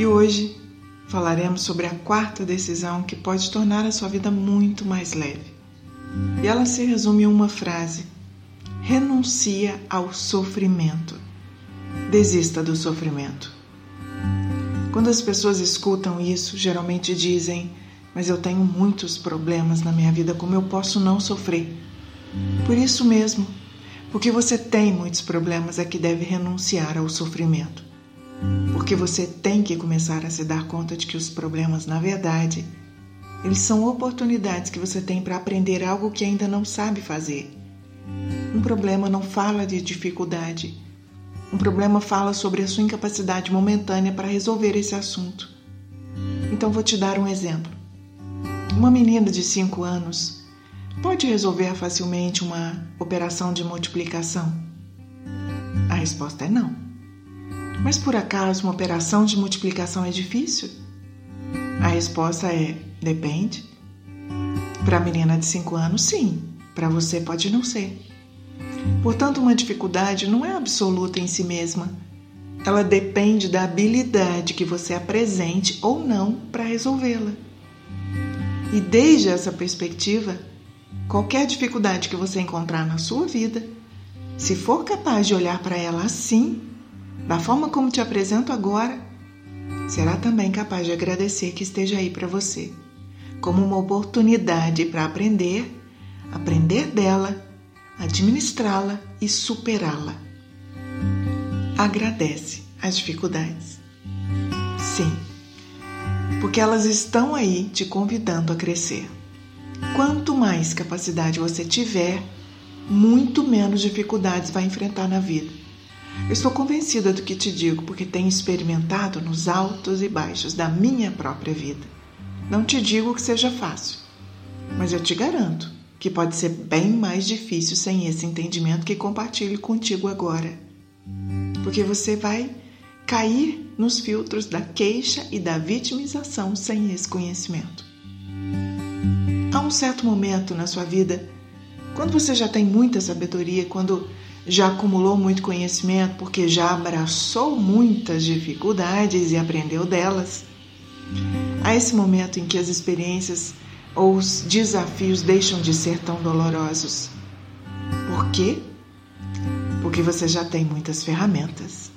E hoje falaremos sobre a quarta decisão que pode tornar a sua vida muito mais leve. E ela se resume em uma frase renuncia ao sofrimento. Desista do sofrimento. Quando as pessoas escutam isso, geralmente dizem: Mas eu tenho muitos problemas na minha vida, como eu posso não sofrer? Por isso mesmo, porque você tem muitos problemas, é que deve renunciar ao sofrimento. Porque você tem que começar a se dar conta de que os problemas, na verdade, eles são oportunidades que você tem para aprender algo que ainda não sabe fazer. Um problema não fala de dificuldade. Um problema fala sobre a sua incapacidade momentânea para resolver esse assunto. Então vou te dar um exemplo. Uma menina de 5 anos pode resolver facilmente uma operação de multiplicação? A resposta é não. Mas por acaso uma operação de multiplicação é difícil? A resposta é depende. Para a menina de 5 anos, sim. Para você pode não ser. Portanto, uma dificuldade não é absoluta em si mesma. Ela depende da habilidade que você apresente ou não para resolvê-la. E desde essa perspectiva, qualquer dificuldade que você encontrar na sua vida, se for capaz de olhar para ela assim, da forma como te apresento agora, será também capaz de agradecer que esteja aí para você, como uma oportunidade para aprender, aprender dela administrá-la e superá-la. Agradece as dificuldades. Sim, porque elas estão aí te convidando a crescer. Quanto mais capacidade você tiver, muito menos dificuldades vai enfrentar na vida. Eu estou convencida do que te digo porque tenho experimentado nos altos e baixos da minha própria vida. Não te digo que seja fácil, mas eu te garanto que pode ser bem mais difícil sem esse entendimento que compartilho contigo agora. Porque você vai cair nos filtros da queixa e da vitimização sem esse conhecimento. Há um certo momento na sua vida, quando você já tem muita sabedoria, quando já acumulou muito conhecimento, porque já abraçou muitas dificuldades e aprendeu delas, há esse momento em que as experiências ou os desafios deixam de ser tão dolorosos. Por quê? Porque você já tem muitas ferramentas.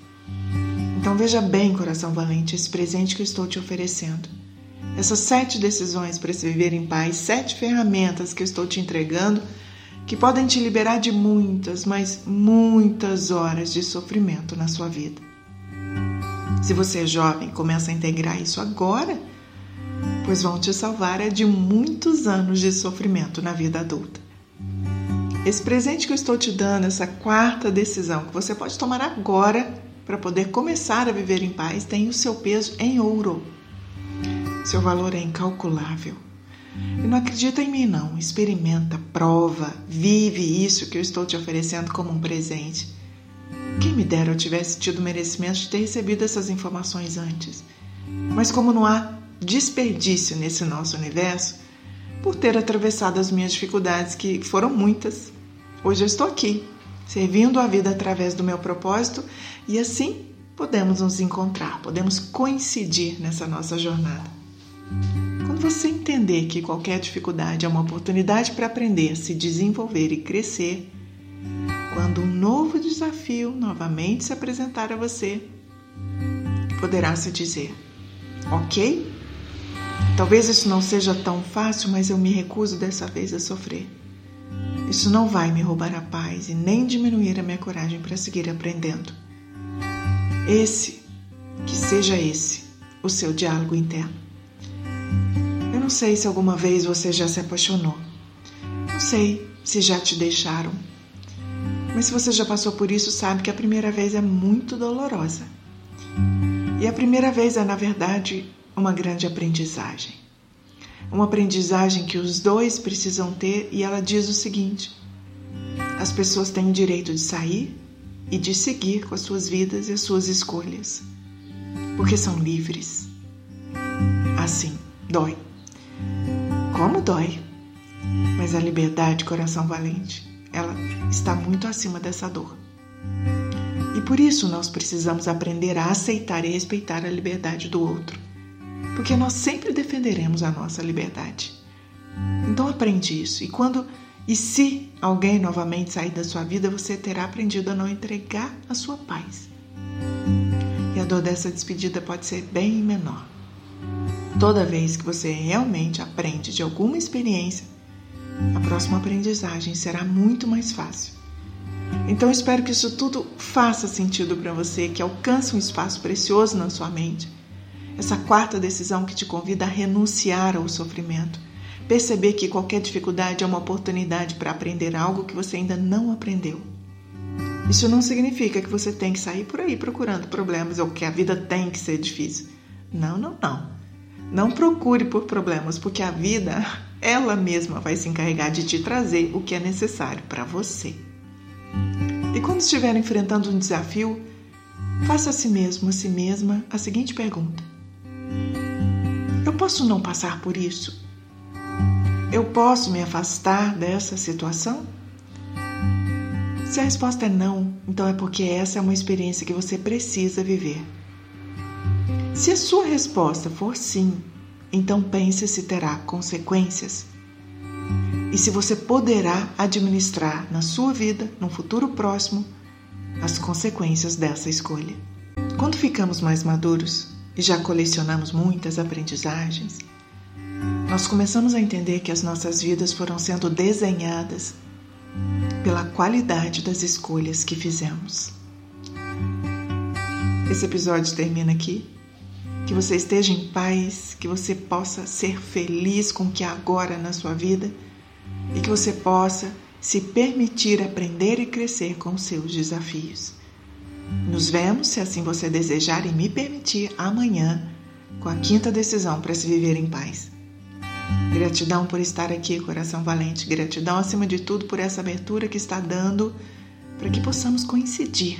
Então veja bem, coração valente, esse presente que eu estou te oferecendo. Essas sete decisões para se viver em paz, sete ferramentas que eu estou te entregando, que podem te liberar de muitas, mas muitas horas de sofrimento na sua vida. Se você é jovem, começa a integrar isso agora pois vão te salvar é de muitos anos de sofrimento na vida adulta. Esse presente que eu estou te dando, essa quarta decisão que você pode tomar agora para poder começar a viver em paz, tem o seu peso em ouro. Seu valor é incalculável. E não acredita em mim, não. Experimenta, prova, vive isso que eu estou te oferecendo como um presente. Quem me dera eu tivesse tido o merecimento de ter recebido essas informações antes. Mas como não há desperdício nesse nosso universo por ter atravessado as minhas dificuldades, que foram muitas. Hoje eu estou aqui, servindo a vida através do meu propósito e assim podemos nos encontrar, podemos coincidir nessa nossa jornada. Você entender que qualquer dificuldade é uma oportunidade para aprender, se desenvolver e crescer, quando um novo desafio novamente se apresentar a você, poderá se dizer: Ok, Talvez isso não seja tão fácil, mas eu me recuso dessa vez a sofrer. Isso não vai me roubar a paz e nem diminuir a minha coragem para seguir aprendendo. Esse, que seja esse, o seu diálogo interno. Não sei se alguma vez você já se apaixonou. Não sei se já te deixaram. Mas se você já passou por isso, sabe que a primeira vez é muito dolorosa. E a primeira vez é, na verdade, uma grande aprendizagem. Uma aprendizagem que os dois precisam ter, e ela diz o seguinte: as pessoas têm o direito de sair e de seguir com as suas vidas e as suas escolhas, porque são livres. Assim, dói. Como dói? Mas a liberdade, coração valente, ela está muito acima dessa dor. E por isso nós precisamos aprender a aceitar e respeitar a liberdade do outro, porque nós sempre defenderemos a nossa liberdade. Então aprende isso. E quando e se alguém novamente sair da sua vida, você terá aprendido a não entregar a sua paz. E a dor dessa despedida pode ser bem menor. Toda vez que você realmente aprende de alguma experiência, a próxima aprendizagem será muito mais fácil. Então espero que isso tudo faça sentido para você, que alcance um espaço precioso na sua mente. Essa quarta decisão que te convida a renunciar ao sofrimento Perceber que qualquer dificuldade é uma oportunidade para aprender algo que você ainda não aprendeu. Isso não significa que você tem que sair por aí procurando problemas ou que a vida tem que ser difícil. Não, não, não. Não procure por problemas, porque a vida, ela mesma vai se encarregar de te trazer o que é necessário para você. E quando estiver enfrentando um desafio, faça a si mesmo, a si mesma, a seguinte pergunta: Eu posso não passar por isso? Eu posso me afastar dessa situação? Se a resposta é não, então é porque essa é uma experiência que você precisa viver. Se a sua resposta for sim, então pense se terá consequências e se você poderá administrar na sua vida, no futuro próximo, as consequências dessa escolha. Quando ficamos mais maduros e já colecionamos muitas aprendizagens, nós começamos a entender que as nossas vidas foram sendo desenhadas pela qualidade das escolhas que fizemos. Esse episódio termina aqui. Que você esteja em paz, que você possa ser feliz com o que há agora na sua vida e que você possa se permitir aprender e crescer com seus desafios. Nos vemos, se assim você desejar e me permitir, amanhã com a quinta decisão para se viver em paz. Gratidão por estar aqui, coração valente. Gratidão, acima de tudo, por essa abertura que está dando para que possamos coincidir.